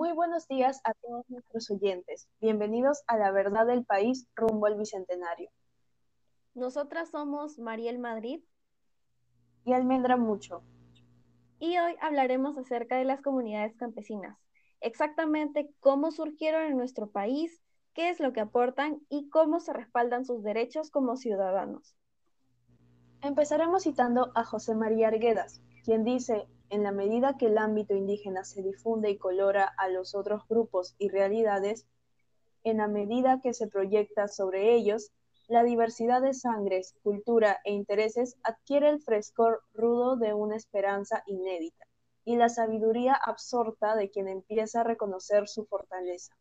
Muy buenos días a todos nuestros oyentes. Bienvenidos a La Verdad del País rumbo al Bicentenario. Nosotras somos Mariel Madrid y Almendra Mucho. Y hoy hablaremos acerca de las comunidades campesinas, exactamente cómo surgieron en nuestro país, qué es lo que aportan y cómo se respaldan sus derechos como ciudadanos. Empezaremos citando a José María Arguedas, quien dice, en la medida que el ámbito indígena se difunde y colora a los otros grupos y realidades, en la medida que se proyecta sobre ellos, la diversidad de sangres, cultura e intereses adquiere el frescor rudo de una esperanza inédita y la sabiduría absorta de quien empieza a reconocer su fortaleza.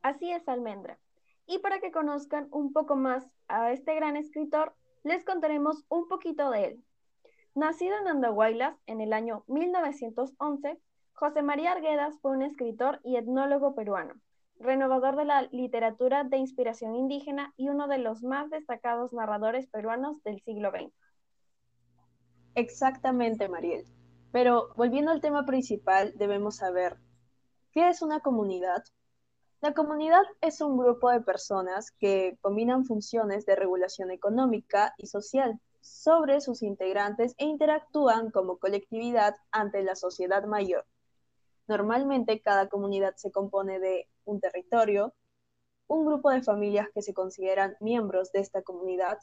Así es, Almendra. Y para que conozcan un poco más a este gran escritor, les contaremos un poquito de él. Nacido en Andahuaylas en el año 1911, José María Arguedas fue un escritor y etnólogo peruano, renovador de la literatura de inspiración indígena y uno de los más destacados narradores peruanos del siglo XX. Exactamente, Mariel. Pero volviendo al tema principal, debemos saber, ¿qué es una comunidad? La comunidad es un grupo de personas que combinan funciones de regulación económica y social sobre sus integrantes e interactúan como colectividad ante la sociedad mayor. Normalmente cada comunidad se compone de un territorio, un grupo de familias que se consideran miembros de esta comunidad,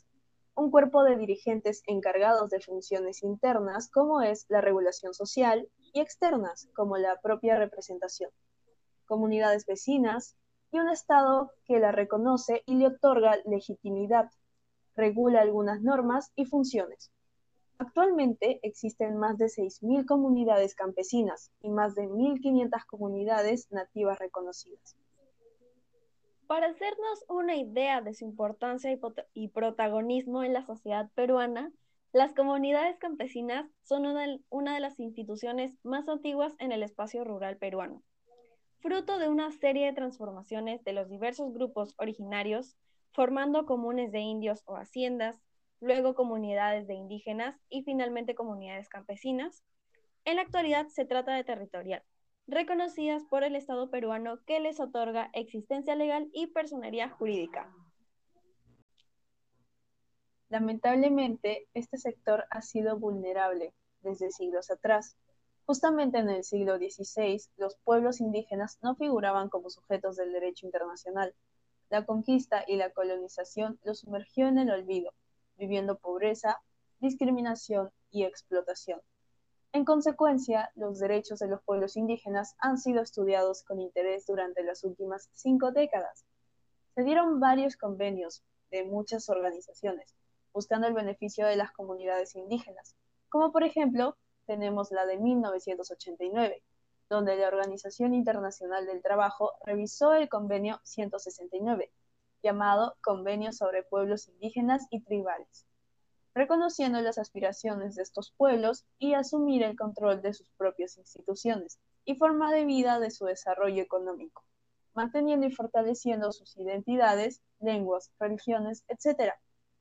un cuerpo de dirigentes encargados de funciones internas como es la regulación social y externas como la propia representación, comunidades vecinas y un Estado que la reconoce y le otorga legitimidad regula algunas normas y funciones. Actualmente existen más de 6.000 comunidades campesinas y más de 1.500 comunidades nativas reconocidas. Para hacernos una idea de su importancia y, protagonismo en la sociedad peruana, las comunidades campesinas son una de las instituciones más antiguas en el espacio rural peruano. Fruto de una serie de transformaciones de los diversos grupos originarios, formando comunes de indios o haciendas, luego comunidades de indígenas y finalmente comunidades campesinas. En la actualidad se trata de territorial, reconocidas por el Estado peruano que les otorga existencia legal y personería jurídica. Lamentablemente, este sector ha sido vulnerable desde siglos atrás. Justamente en el siglo XVI, los pueblos indígenas no figuraban como sujetos del derecho internacional, la conquista y la colonización lo sumergió en el olvido, viviendo pobreza, discriminación y explotación. En consecuencia, los derechos de los pueblos indígenas han sido estudiados con interés durante las últimas cinco décadas. Se dieron varios convenios de muchas organizaciones, buscando el beneficio de las comunidades indígenas, como por ejemplo tenemos la de 1989, donde la Organización Internacional del Trabajo revisó el convenio 169, llamado Convenio sobre Pueblos Indígenas y Tribales, reconociendo las aspiraciones de estos pueblos y asumir el control de sus propias instituciones y forma de vida de su desarrollo económico, manteniendo y fortaleciendo sus identidades, lenguas, religiones, etc.,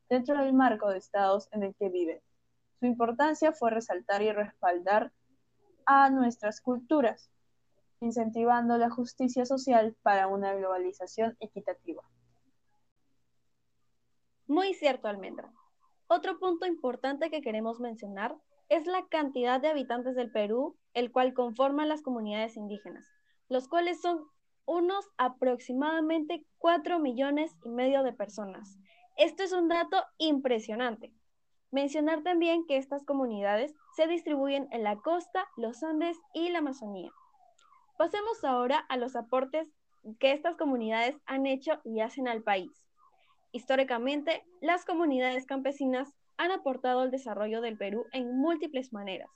dentro del marco de estados en el que viven. Su importancia fue resaltar y respaldar a nuestras culturas, incentivando la justicia social para una globalización equitativa. Muy cierto, Almendra. Otro punto importante que queremos mencionar es la cantidad de habitantes del Perú, el cual conforman las comunidades indígenas, los cuales son unos aproximadamente 4 millones y medio de personas. Esto es un dato impresionante. Mencionar también que estas comunidades se distribuyen en la costa, los Andes y la Amazonía. Pasemos ahora a los aportes que estas comunidades han hecho y hacen al país. Históricamente, las comunidades campesinas han aportado al desarrollo del Perú en múltiples maneras,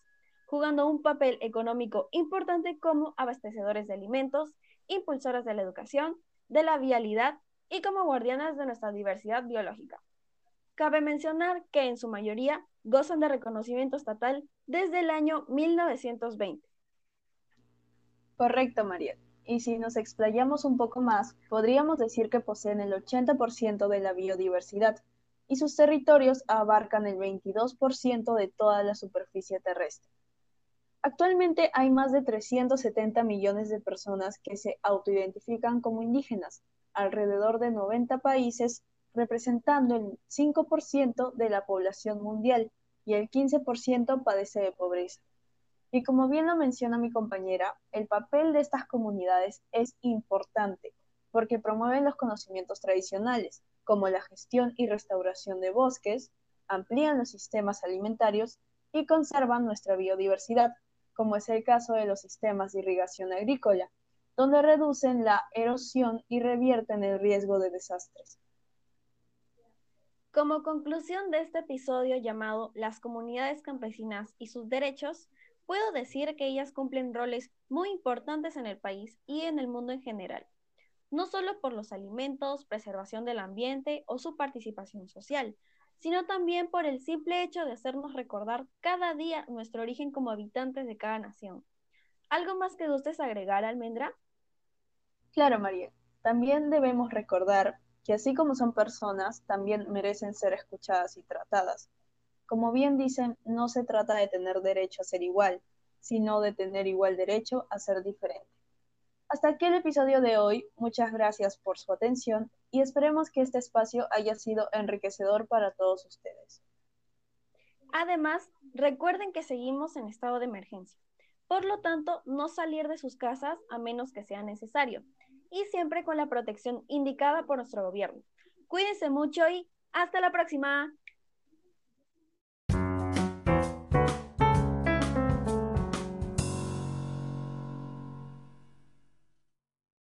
jugando un papel económico importante como abastecedores de alimentos, impulsoras de la educación, de la vialidad y como guardianas de nuestra diversidad biológica. Cabe mencionar que en su mayoría gozan de reconocimiento estatal desde el año 1920. Correcto, María. Y si nos explayamos un poco más, podríamos decir que poseen el 80% de la biodiversidad y sus territorios abarcan el 22% de toda la superficie terrestre. Actualmente hay más de 370 millones de personas que se autoidentifican como indígenas, alrededor de 90 países, representando el 5% de la población mundial y el 15% padece de pobreza. Y como bien lo menciona mi compañera, el papel de estas comunidades es importante porque promueven los conocimientos tradicionales, como la gestión y restauración de bosques, amplían los sistemas alimentarios y conservan nuestra biodiversidad, como es el caso de los sistemas de irrigación agrícola, donde reducen la erosión y revierten el riesgo de desastres. Como conclusión de este episodio llamado Las comunidades campesinas y sus derechos, puedo decir que ellas cumplen roles muy importantes en el país y en el mundo en general, no solo por los alimentos, preservación del ambiente o su participación social, sino también por el simple hecho de hacernos recordar cada día nuestro origen como habitantes de cada nación. ¿Algo más que gustes agregar, Almendra? Claro, María. También debemos recordar que así como son personas, también merecen ser escuchadas y tratadas. Como bien dicen, no se trata de tener derecho a ser igual, sino de tener igual derecho a ser diferente. Hasta aquí el episodio de hoy. Muchas gracias por su atención y esperemos que este espacio haya sido enriquecedor para todos ustedes. Además, recuerden que seguimos en estado de emergencia. Por lo tanto, no salir de sus casas a menos que sea necesario y siempre con la protección indicada por nuestro gobierno. Cuídense mucho y hasta la próxima.